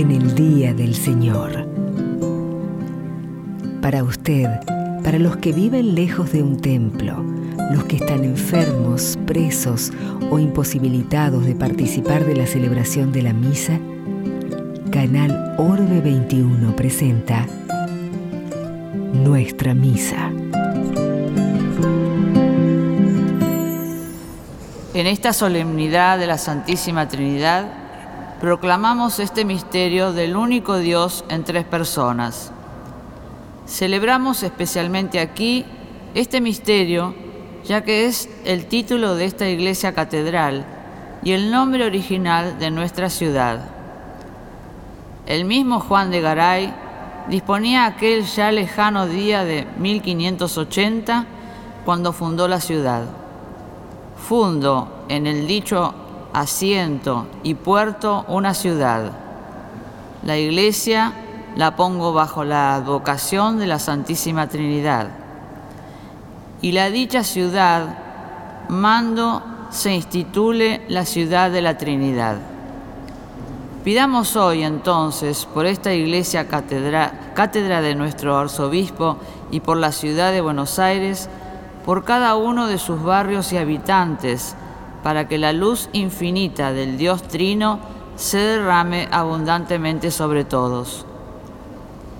en el día del Señor. Para usted, para los que viven lejos de un templo, los que están enfermos, presos o imposibilitados de participar de la celebración de la misa, Canal Orbe 21 presenta Nuestra Misa. En esta solemnidad de la Santísima Trinidad, proclamamos este misterio del único Dios en tres personas. Celebramos especialmente aquí este misterio ya que es el título de esta iglesia catedral y el nombre original de nuestra ciudad. El mismo Juan de Garay disponía aquel ya lejano día de 1580 cuando fundó la ciudad. Fundo en el dicho asiento y puerto una ciudad. La iglesia la pongo bajo la advocación de la Santísima Trinidad. Y la dicha ciudad mando se institule la ciudad de la Trinidad. Pidamos hoy entonces por esta iglesia cátedra de nuestro arzobispo y por la ciudad de Buenos Aires, por cada uno de sus barrios y habitantes, para que la luz infinita del Dios Trino se derrame abundantemente sobre todos.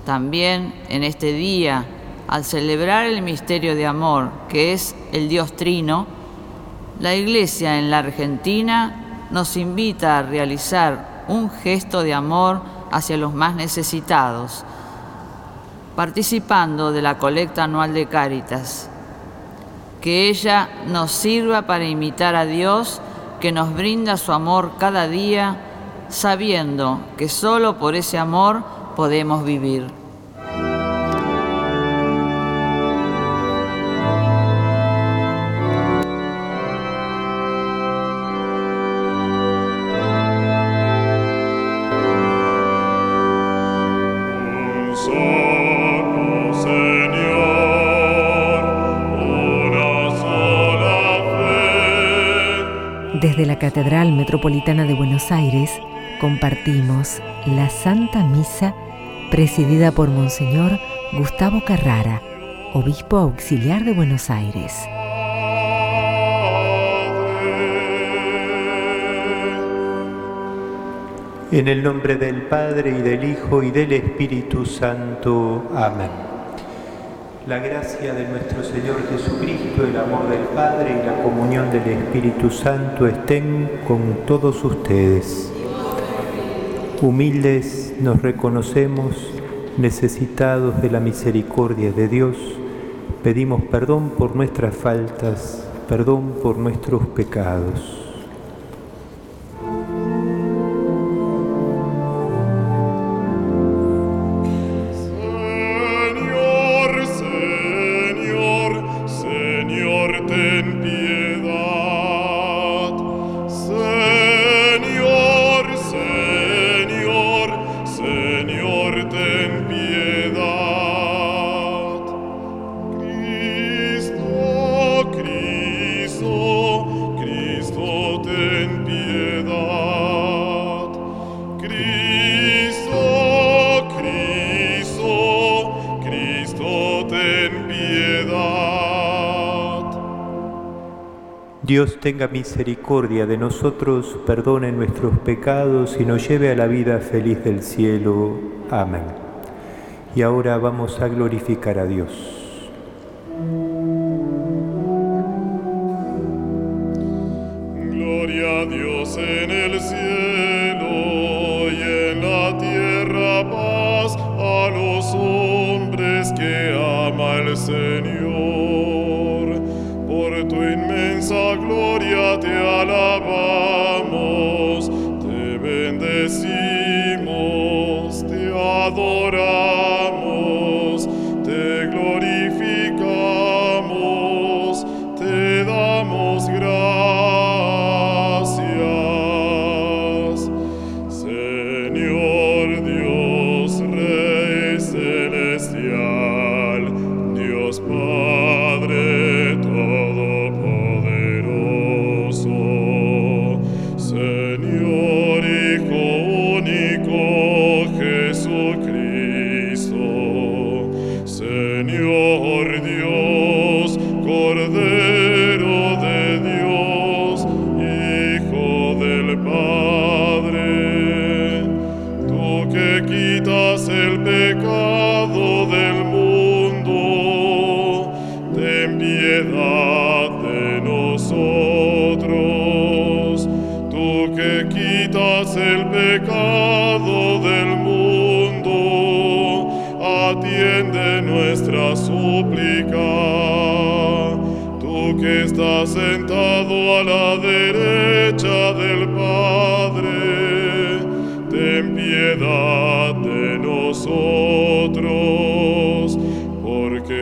También en este día, al celebrar el misterio de amor que es el Dios Trino, la Iglesia en la Argentina nos invita a realizar un gesto de amor hacia los más necesitados, participando de la colecta anual de Cáritas que ella nos sirva para imitar a Dios que nos brinda su amor cada día, sabiendo que solo por ese amor podemos vivir. Desde la Catedral Metropolitana de Buenos Aires compartimos la Santa Misa presidida por Monseñor Gustavo Carrara, Obispo Auxiliar de Buenos Aires. En el nombre del Padre y del Hijo y del Espíritu Santo. Amén. La gracia de nuestro Señor Jesucristo, el amor del Padre y la comunión del Espíritu Santo estén con todos ustedes. Humildes nos reconocemos necesitados de la misericordia de Dios. Pedimos perdón por nuestras faltas, perdón por nuestros pecados. Dios tenga misericordia de nosotros, perdone nuestros pecados y nos lleve a la vida feliz del cielo. Amén. Y ahora vamos a glorificar a Dios.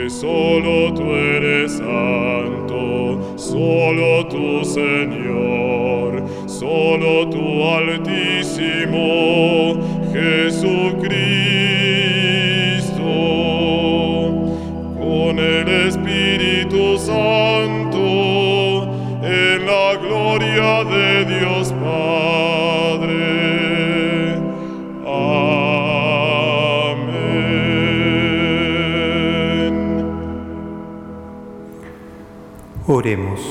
Porque solo tú eres santo, solo tu Señor, solo tu Altísimo Jesucristo. Oremos.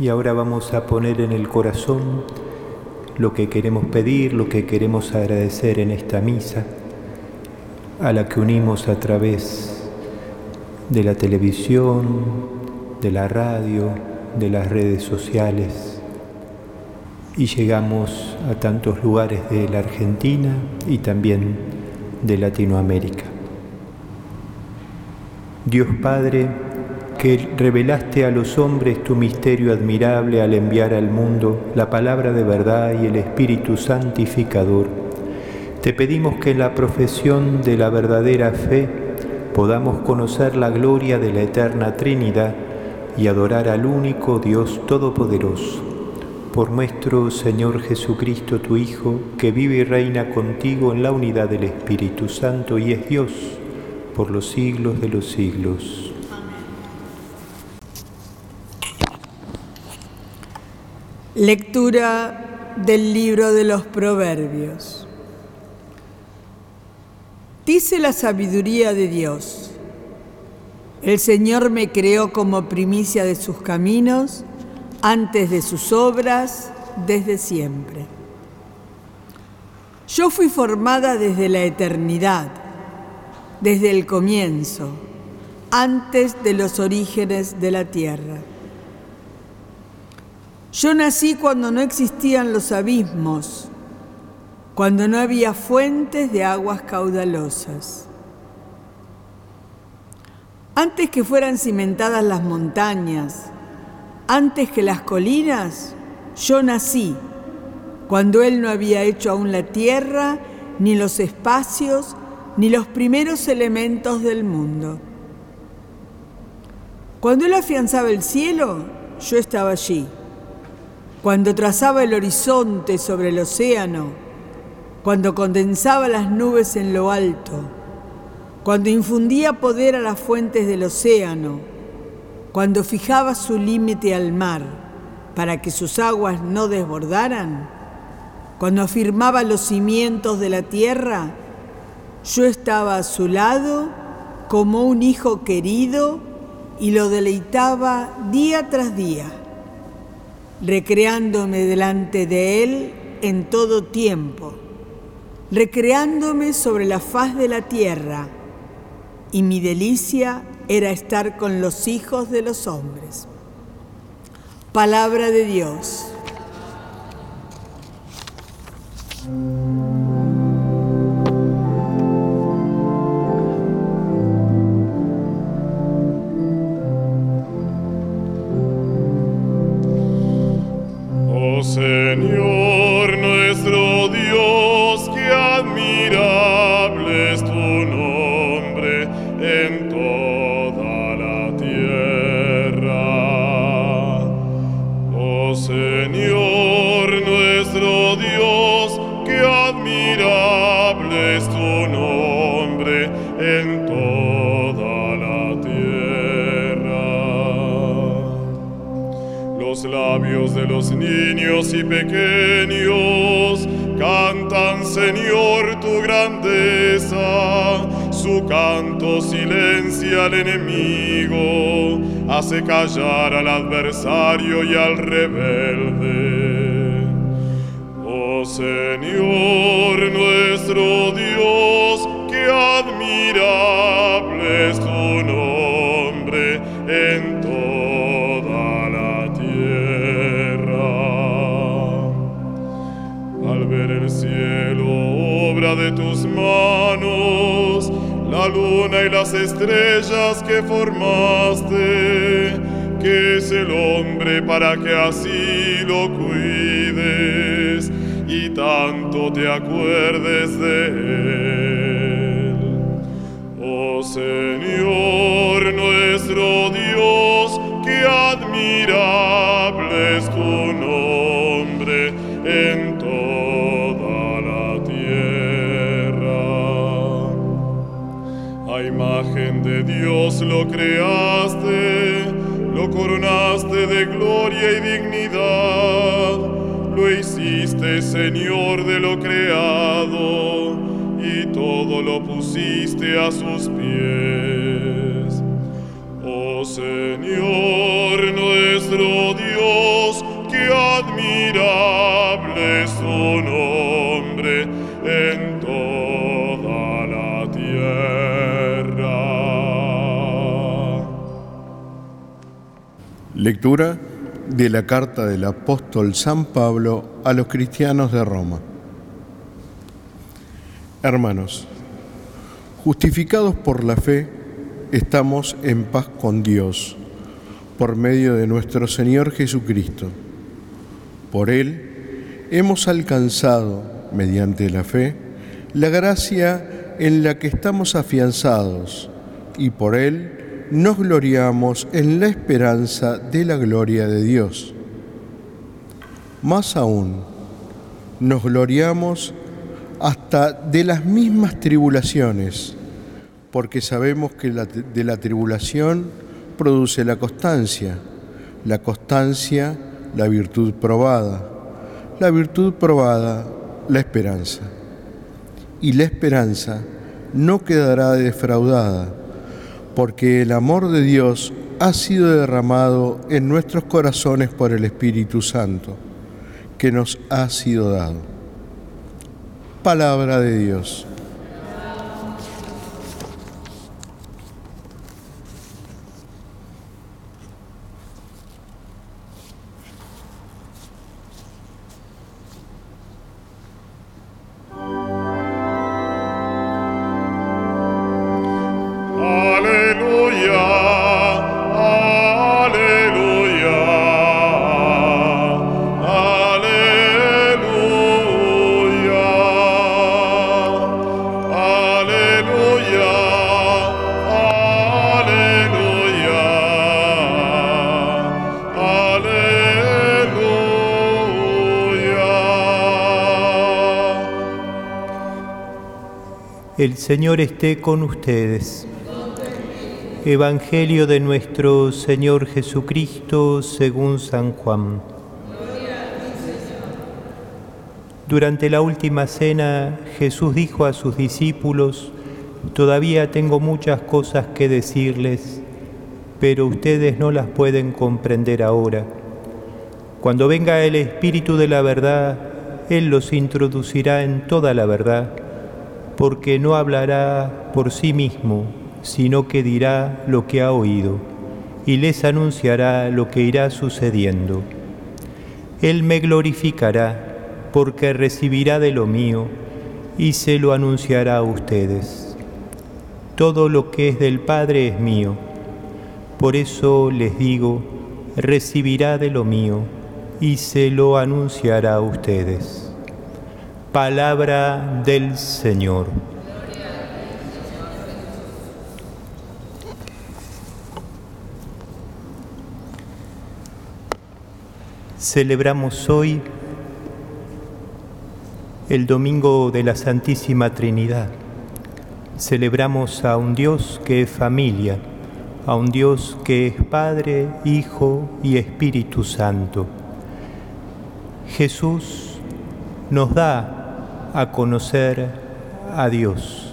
Y ahora vamos a poner en el corazón lo que queremos pedir, lo que queremos agradecer en esta misa, a la que unimos a través de la televisión, de la radio, de las redes sociales y llegamos a tantos lugares de la Argentina y también de Latinoamérica. Dios Padre, que revelaste a los hombres tu misterio admirable al enviar al mundo la palabra de verdad y el Espíritu Santificador, te pedimos que en la profesión de la verdadera fe podamos conocer la gloria de la eterna Trinidad y adorar al único Dios Todopoderoso. Por nuestro Señor Jesucristo, tu Hijo, que vive y reina contigo en la unidad del Espíritu Santo y es Dios por los siglos de los siglos. Lectura del libro de los Proverbios. Dice la sabiduría de Dios. El Señor me creó como primicia de sus caminos, antes de sus obras, desde siempre. Yo fui formada desde la eternidad, desde el comienzo, antes de los orígenes de la tierra. Yo nací cuando no existían los abismos, cuando no había fuentes de aguas caudalosas. Antes que fueran cimentadas las montañas, antes que las colinas, yo nací, cuando Él no había hecho aún la tierra, ni los espacios, ni los primeros elementos del mundo. Cuando Él afianzaba el cielo, yo estaba allí. Cuando trazaba el horizonte sobre el océano, cuando condensaba las nubes en lo alto, cuando infundía poder a las fuentes del océano, cuando fijaba su límite al mar para que sus aguas no desbordaran, cuando afirmaba los cimientos de la tierra, yo estaba a su lado como un hijo querido y lo deleitaba día tras día, recreándome delante de él en todo tiempo, recreándome sobre la faz de la tierra y mi delicia era estar con los hijos de los hombres. Palabra de Dios. Al enemigo, hace callar al adversario y al rebelde. Las estrellas que formaste, que es el hombre para que así lo cuides y tanto te acuerdes de él. Oh Señor nuestro Dios, Lo creaste, lo coronaste de gloria y dignidad, lo hiciste Señor de lo creado y todo lo pusiste a sus pies. Oh Señor nuestro Dios, que admirable Lectura de la carta del apóstol San Pablo a los cristianos de Roma. Hermanos, justificados por la fe, estamos en paz con Dios por medio de nuestro Señor Jesucristo. Por Él hemos alcanzado, mediante la fe, la gracia en la que estamos afianzados y por Él nos gloriamos en la esperanza de la gloria de Dios. Más aún, nos gloriamos hasta de las mismas tribulaciones, porque sabemos que de la tribulación produce la constancia, la constancia la virtud probada, la virtud probada la esperanza. Y la esperanza no quedará defraudada, porque el amor de Dios ha sido derramado en nuestros corazones por el Espíritu Santo, que nos ha sido dado. Palabra de Dios. El Señor esté con ustedes. Evangelio de nuestro Señor Jesucristo según San Juan. Durante la última cena Jesús dijo a sus discípulos, Todavía tengo muchas cosas que decirles, pero ustedes no las pueden comprender ahora. Cuando venga el Espíritu de la verdad, Él los introducirá en toda la verdad, porque no hablará por sí mismo, sino que dirá lo que ha oído, y les anunciará lo que irá sucediendo. Él me glorificará, porque recibirá de lo mío, y se lo anunciará a ustedes. Todo lo que es del Padre es mío. Por eso les digo, recibirá de lo mío y se lo anunciará a ustedes. Palabra del Señor. Celebramos hoy el Domingo de la Santísima Trinidad. Celebramos a un Dios que es familia, a un Dios que es Padre, Hijo y Espíritu Santo. Jesús nos da a conocer a Dios,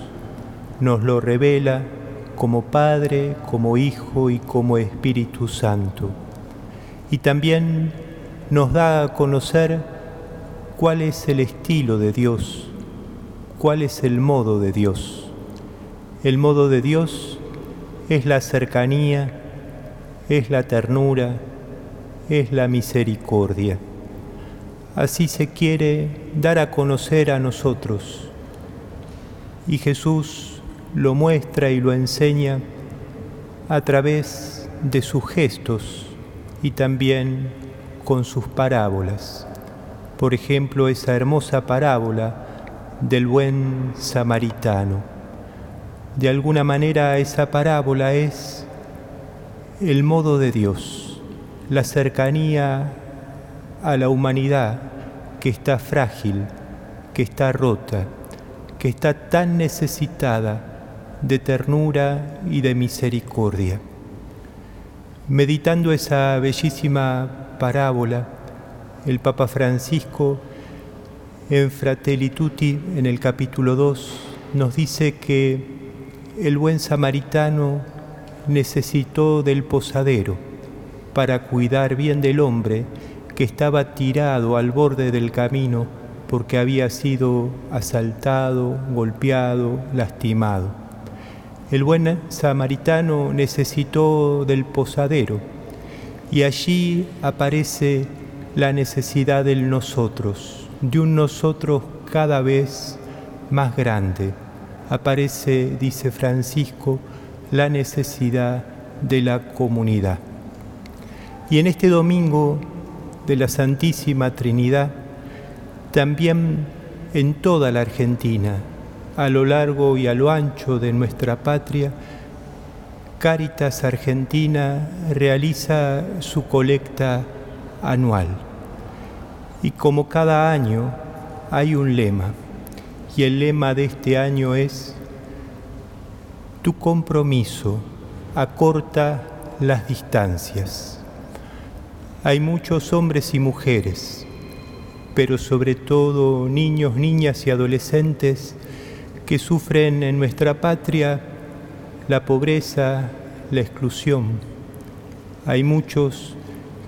nos lo revela como Padre, como Hijo y como Espíritu Santo. Y también nos da a conocer cuál es el estilo de Dios, cuál es el modo de Dios. El modo de Dios es la cercanía, es la ternura, es la misericordia. Así se quiere dar a conocer a nosotros. Y Jesús lo muestra y lo enseña a través de sus gestos, y también con sus parábolas. Por ejemplo, esa hermosa parábola del buen samaritano. De alguna manera esa parábola es el modo de Dios, la cercanía a la humanidad que está frágil, que está rota, que está tan necesitada de ternura y de misericordia. Meditando esa bellísima parábola, el Papa Francisco en Fratelli Tutti, en el capítulo 2, nos dice que el buen samaritano necesitó del posadero para cuidar bien del hombre que estaba tirado al borde del camino porque había sido asaltado, golpeado, lastimado. El buen samaritano necesitó del posadero y allí aparece la necesidad del nosotros, de un nosotros cada vez más grande. Aparece, dice Francisco, la necesidad de la comunidad. Y en este domingo de la Santísima Trinidad, también en toda la Argentina, a lo largo y a lo ancho de nuestra patria, Cáritas Argentina realiza su colecta anual. Y como cada año hay un lema, y el lema de este año es tu compromiso acorta las distancias. Hay muchos hombres y mujeres, pero sobre todo niños, niñas y adolescentes que sufren en nuestra patria la pobreza, la exclusión. Hay muchos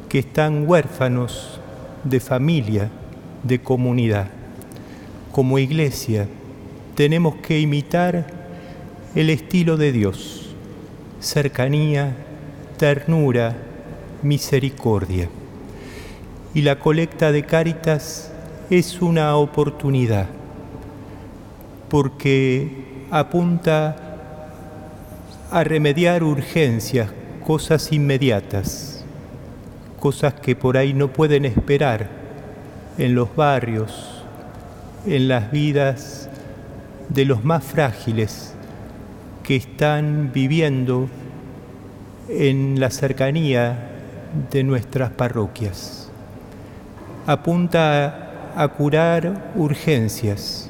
que están huérfanos de familia, de comunidad. Como iglesia tenemos que imitar el estilo de Dios, cercanía, ternura, misericordia. Y la colecta de Cáritas es una oportunidad porque apunta a remediar urgencias, cosas inmediatas, cosas que por ahí no pueden esperar en los barrios, en las vidas de los más frágiles que están viviendo en la cercanía de nuestras parroquias. Apunta a curar urgencias,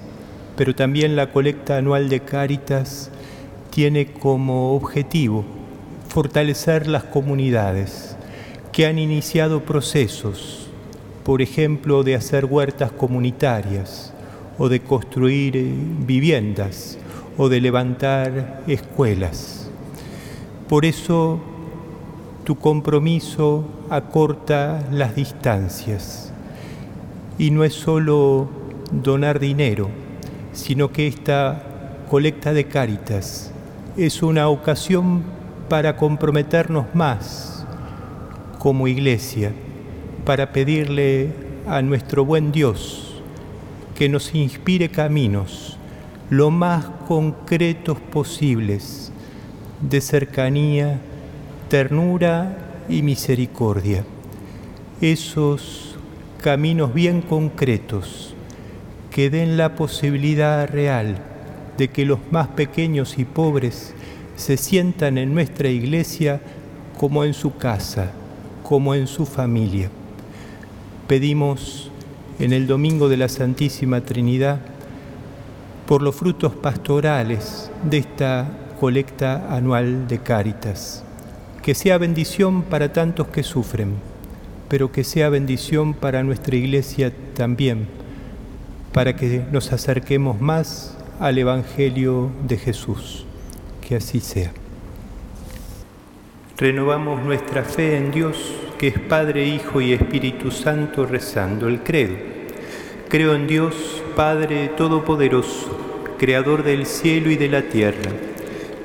pero también la colecta anual de Cáritas tiene como objetivo fortalecer las comunidades que han iniciado procesos, por ejemplo, de hacer huertas comunitarias o de construir viviendas o de levantar escuelas. Por eso tu compromiso acorta las distancias. Y no es solo donar dinero, sino que esta colecta de cáritas es una ocasión para comprometernos más como iglesia, para pedirle a nuestro buen Dios que nos inspire caminos lo más concretos posibles de cercanía, ternura y misericordia. Esos caminos bien concretos que den la posibilidad real de que los más pequeños y pobres se sientan en nuestra iglesia como en su casa, como en su familia. Pedimos en el Domingo de la Santísima Trinidad por los frutos pastorales de esta colecta anual de Cáritas. Que sea bendición para tantos que sufren, pero que sea bendición para nuestra iglesia también, para que nos acerquemos más al Evangelio de Jesús. Que así sea. Renovamos nuestra fe en Dios, que es Padre, Hijo y Espíritu Santo, rezando el credo. Creo en Dios, Padre Todopoderoso Creador del cielo y de la tierra.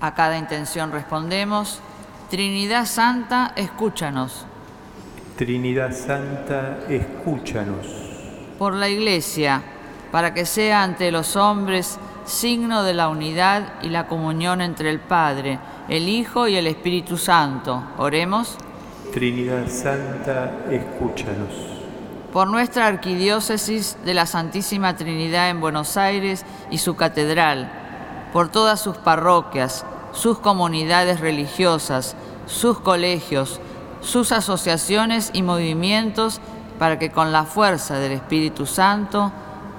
A cada intención respondemos, Trinidad Santa, escúchanos. Trinidad Santa, escúchanos. Por la Iglesia, para que sea ante los hombres signo de la unidad y la comunión entre el Padre, el Hijo y el Espíritu Santo. Oremos. Trinidad Santa, escúchanos. Por nuestra arquidiócesis de la Santísima Trinidad en Buenos Aires y su catedral, por todas sus parroquias, sus comunidades religiosas, sus colegios, sus asociaciones y movimientos, para que con la fuerza del Espíritu Santo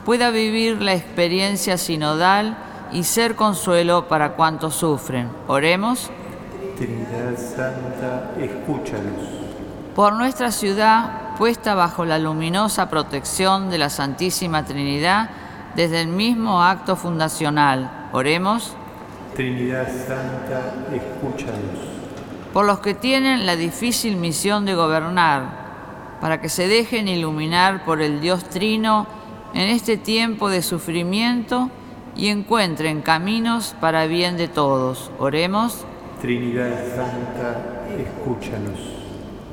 pueda vivir la experiencia sinodal y ser consuelo para cuantos sufren. Oremos. Trinidad Santa, escúchanos. Por nuestra ciudad, puesta bajo la luminosa protección de la Santísima Trinidad desde el mismo acto fundacional, Oremos. Trinidad Santa, escúchanos. Por los que tienen la difícil misión de gobernar, para que se dejen iluminar por el Dios Trino en este tiempo de sufrimiento y encuentren caminos para bien de todos. Oremos. Trinidad Santa, escúchanos.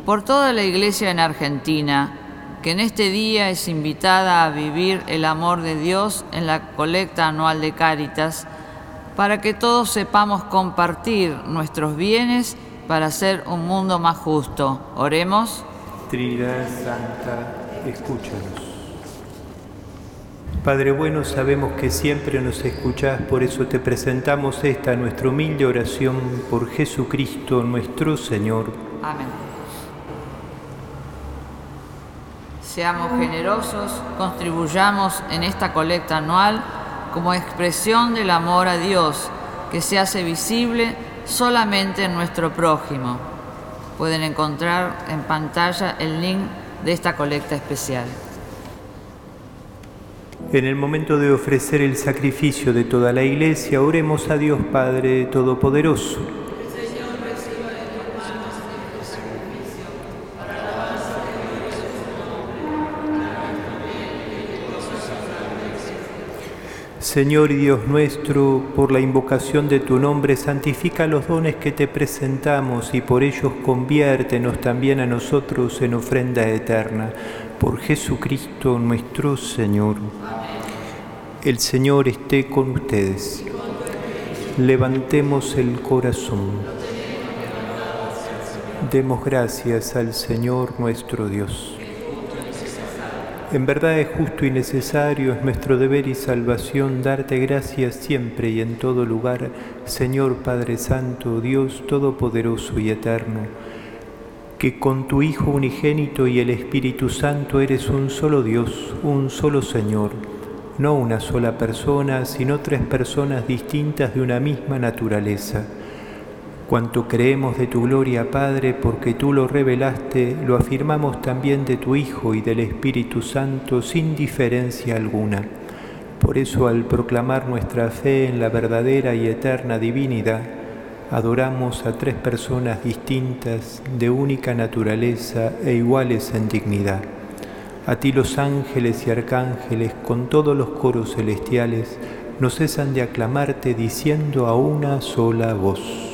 Por toda la Iglesia en Argentina, que en este día es invitada a vivir el amor de Dios en la colecta anual de Cáritas, para que todos sepamos compartir nuestros bienes para hacer un mundo más justo. Oremos. Trinidad Santa, escúchanos. Padre bueno, sabemos que siempre nos escuchás, por eso te presentamos esta nuestra humilde oración por Jesucristo nuestro Señor. Amén. Seamos generosos, contribuyamos en esta colecta anual como expresión del amor a Dios que se hace visible solamente en nuestro prójimo. Pueden encontrar en pantalla el link de esta colecta especial. En el momento de ofrecer el sacrificio de toda la iglesia, oremos a Dios Padre Todopoderoso. Señor y Dios nuestro, por la invocación de tu nombre, santifica los dones que te presentamos y por ellos conviértenos también a nosotros en ofrenda eterna. Por Jesucristo nuestro Señor. El Señor esté con ustedes. Levantemos el corazón. Demos gracias al Señor nuestro Dios. En verdad es justo y necesario, es nuestro deber y salvación darte gracias siempre y en todo lugar, Señor Padre Santo, Dios Todopoderoso y Eterno, que con tu Hijo unigénito y el Espíritu Santo eres un solo Dios, un solo Señor, no una sola persona, sino tres personas distintas de una misma naturaleza Cuanto creemos de tu gloria, Padre, porque tú lo revelaste, lo afirmamos también de tu Hijo y del Espíritu Santo sin diferencia alguna. Por eso, al proclamar nuestra fe en la verdadera y eterna divinidad, adoramos a tres personas distintas, de única naturaleza e iguales en dignidad. A ti los ángeles y arcángeles, con todos los coros celestiales, no cesan de aclamarte diciendo a una sola voz.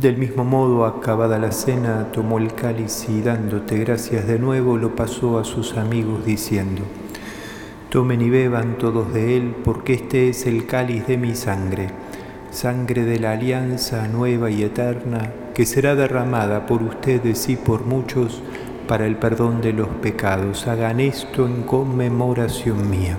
Del mismo modo, acabada la cena, tomó el cáliz y dándote gracias de nuevo, lo pasó a sus amigos diciendo, Tomen y beban todos de él, porque este es el cáliz de mi sangre, sangre de la alianza nueva y eterna, que será derramada por ustedes y por muchos para el perdón de los pecados. Hagan esto en conmemoración mía.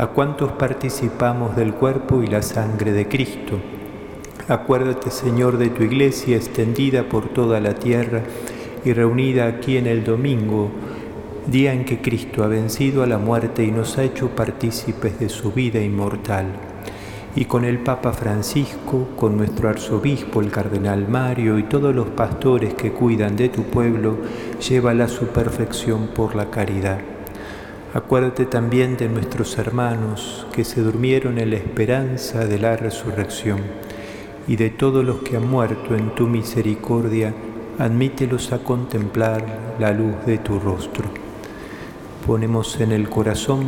a cuantos participamos del cuerpo y la sangre de Cristo. Acuérdate, Señor, de tu iglesia extendida por toda la tierra y reunida aquí en el domingo, día en que Cristo ha vencido a la muerte y nos ha hecho partícipes de su vida inmortal. Y con el Papa Francisco, con nuestro arzobispo, el cardenal Mario y todos los pastores que cuidan de tu pueblo, llévala a su perfección por la caridad Acuérdate también de nuestros hermanos que se durmieron en la esperanza de la resurrección y de todos los que han muerto en tu misericordia, admítelos a contemplar la luz de tu rostro. Ponemos en el corazón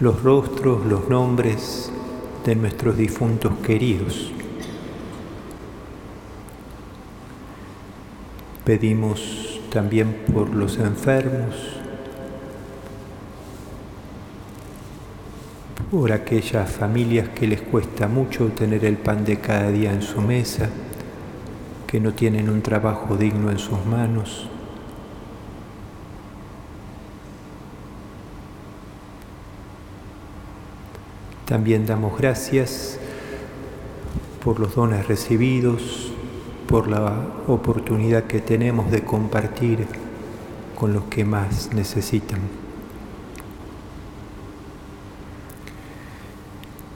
los rostros, los nombres de nuestros difuntos queridos. Pedimos también por los enfermos, por aquellas familias que les cuesta mucho tener el pan de cada día en su mesa, que no tienen un trabajo digno en sus manos. También damos gracias por los dones recibidos, por la oportunidad que tenemos de compartir con los que más necesitan.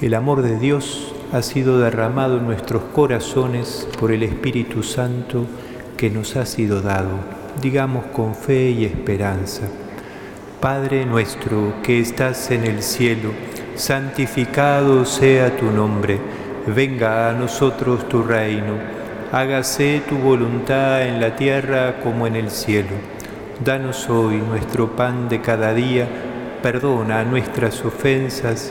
El amor de Dios ha sido derramado en nuestros corazones por el Espíritu Santo que nos ha sido dado, digamos con fe y esperanza. Padre nuestro que estás en el cielo, santificado sea tu nombre, venga a nosotros tu reino, hágase tu voluntad en la tierra como en el cielo. Danos hoy nuestro pan de cada día, Perdona nuestras ofensas,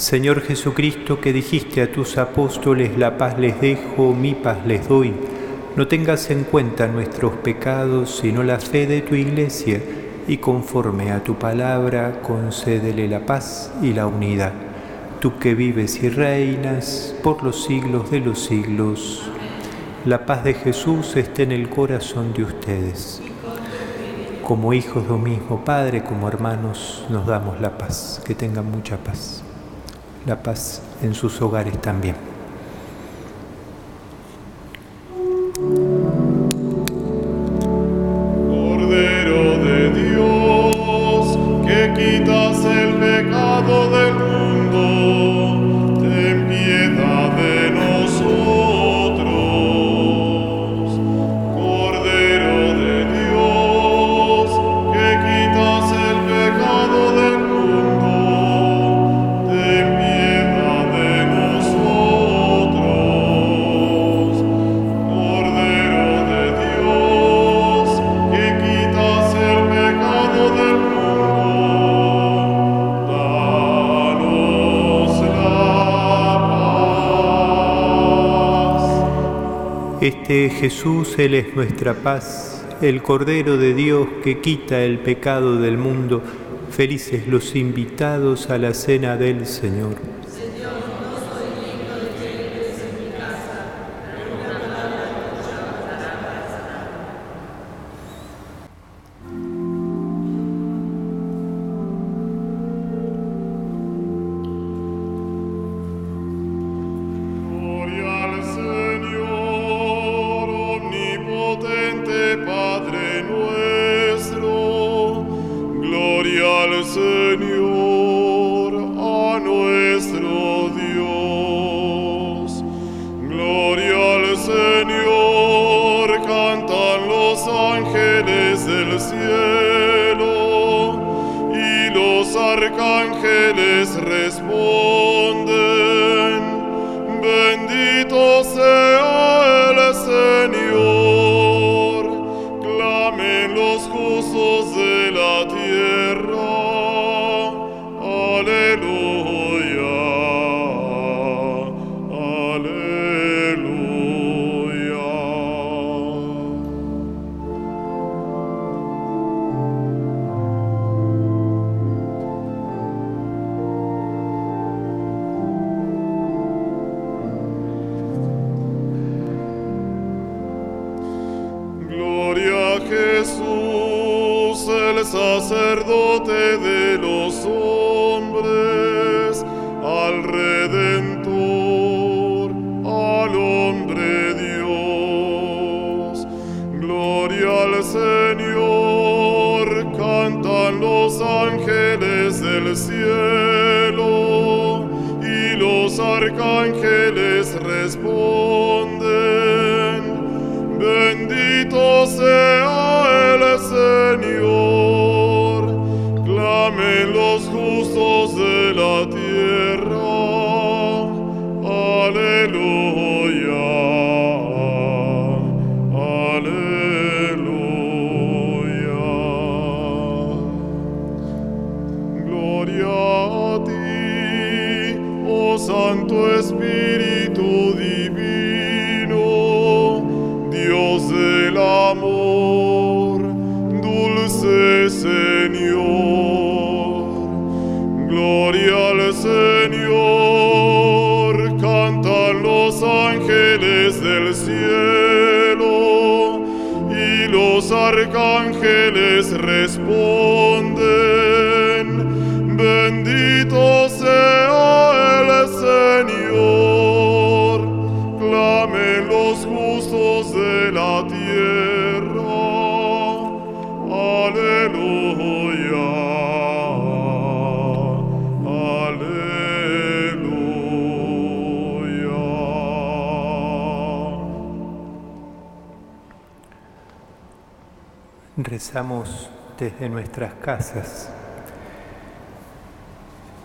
Señor Jesucristo, que dijiste a tus apóstoles, la paz les dejo, mi paz les doy, no tengas en cuenta nuestros pecados, sino la fe de tu iglesia, y conforme a tu palabra, concédele la paz y la unidad. Tú que vives y reinas por los siglos de los siglos. La paz de Jesús esté en el corazón de ustedes. Como hijos de un mismo Padre, como hermanos, nos damos la paz. Que tengan mucha paz. La paz en sus hogares también. Este Jesús, Él es nuestra paz, el Cordero de Dios que quita el pecado del mundo. Felices los invitados a la cena del Señor. los arcángeles responden. ti. Desde nuestras casas.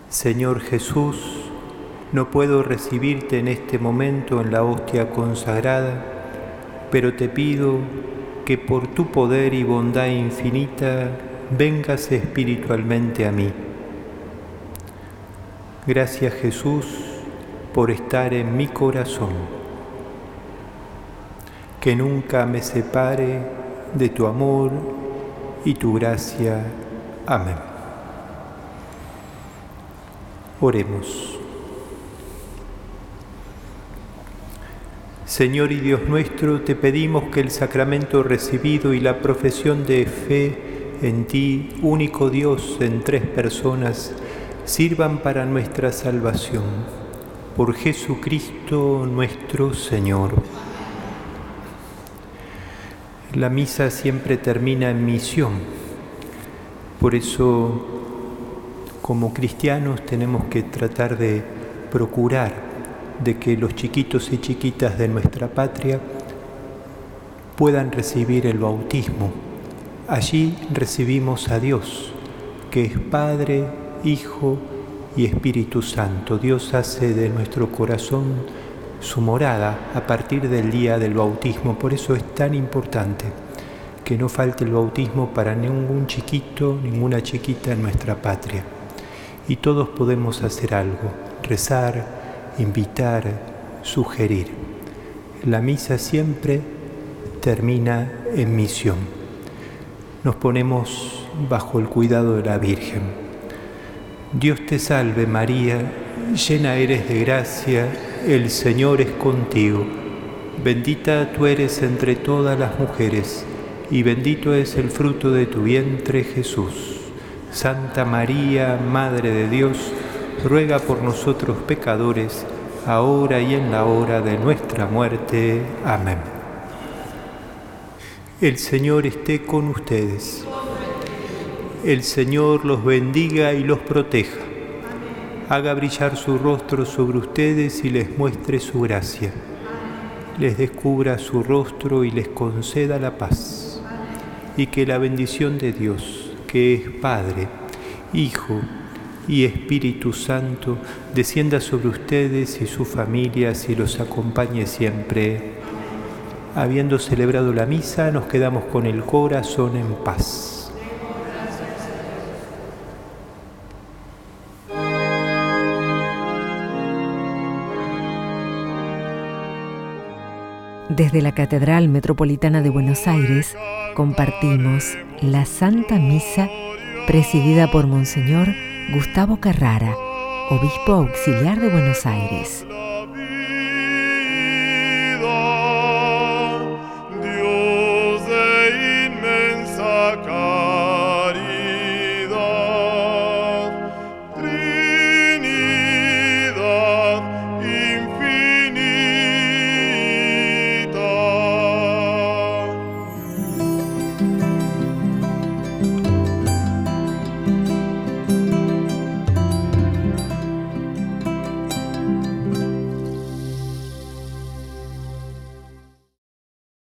Señor Jesús, no puedo recibirte en este momento en la hostia consagrada pero te pido que por tu poder y bondad infinita vengas espiritualmente a mí. Gracias Jesús por estar en mi corazón. Que nunca me separe de tu amor y tu gracia. Amén. Oremos. Señor y Dios nuestro, te pedimos que el sacramento recibido y la profesión de fe en ti, único Dios en tres personas, sirvan para nuestra salvación. Por Jesucristo nuestro Señor. La misa siempre termina en misión. Por eso, como cristianos, tenemos que tratar de procurar de que los chiquitos y chiquitas de nuestra patria puedan recibir el bautismo. Allí recibimos a Dios, que es Padre, Hijo y Espíritu Santo. Dios hace de nuestro corazón su morada a partir del día del bautismo. Por eso es tan importante que no falte el bautismo para ningún chiquito, ninguna chiquita en nuestra patria. Y todos podemos hacer algo, rezar, invitar, sugerir. La misa siempre termina en misión. Nos ponemos bajo el cuidado de la Virgen. Dios te salve María, llena eres de gracia, el Señor es contigo. Bendita tú eres entre todas las mujeres, y bendito es el fruto de tu vientre Jesús. Santa María, Madre de Dios, ruega por nosotros pecadores, ahora y en la hora de nuestra muerte. Amén. El Señor esté con ustedes. El Señor los bendiga y los proteja. Haga brillar su rostro sobre ustedes y les muestre su gracia. Les descubra su rostro y les conceda la paz. Y que la bendición de Dios, que es Padre, Hijo y Espíritu Santo descienda sobre ustedes y sus familias y los acompañe siempre. Habiendo celebrado la misa, nos quedamos con el corazón en paz. Desde la Catedral Metropolitana de Buenos Aires compartimos la Santa Misa presidida por Monseñor Gustavo Carrara, obispo auxiliar de Buenos Aires.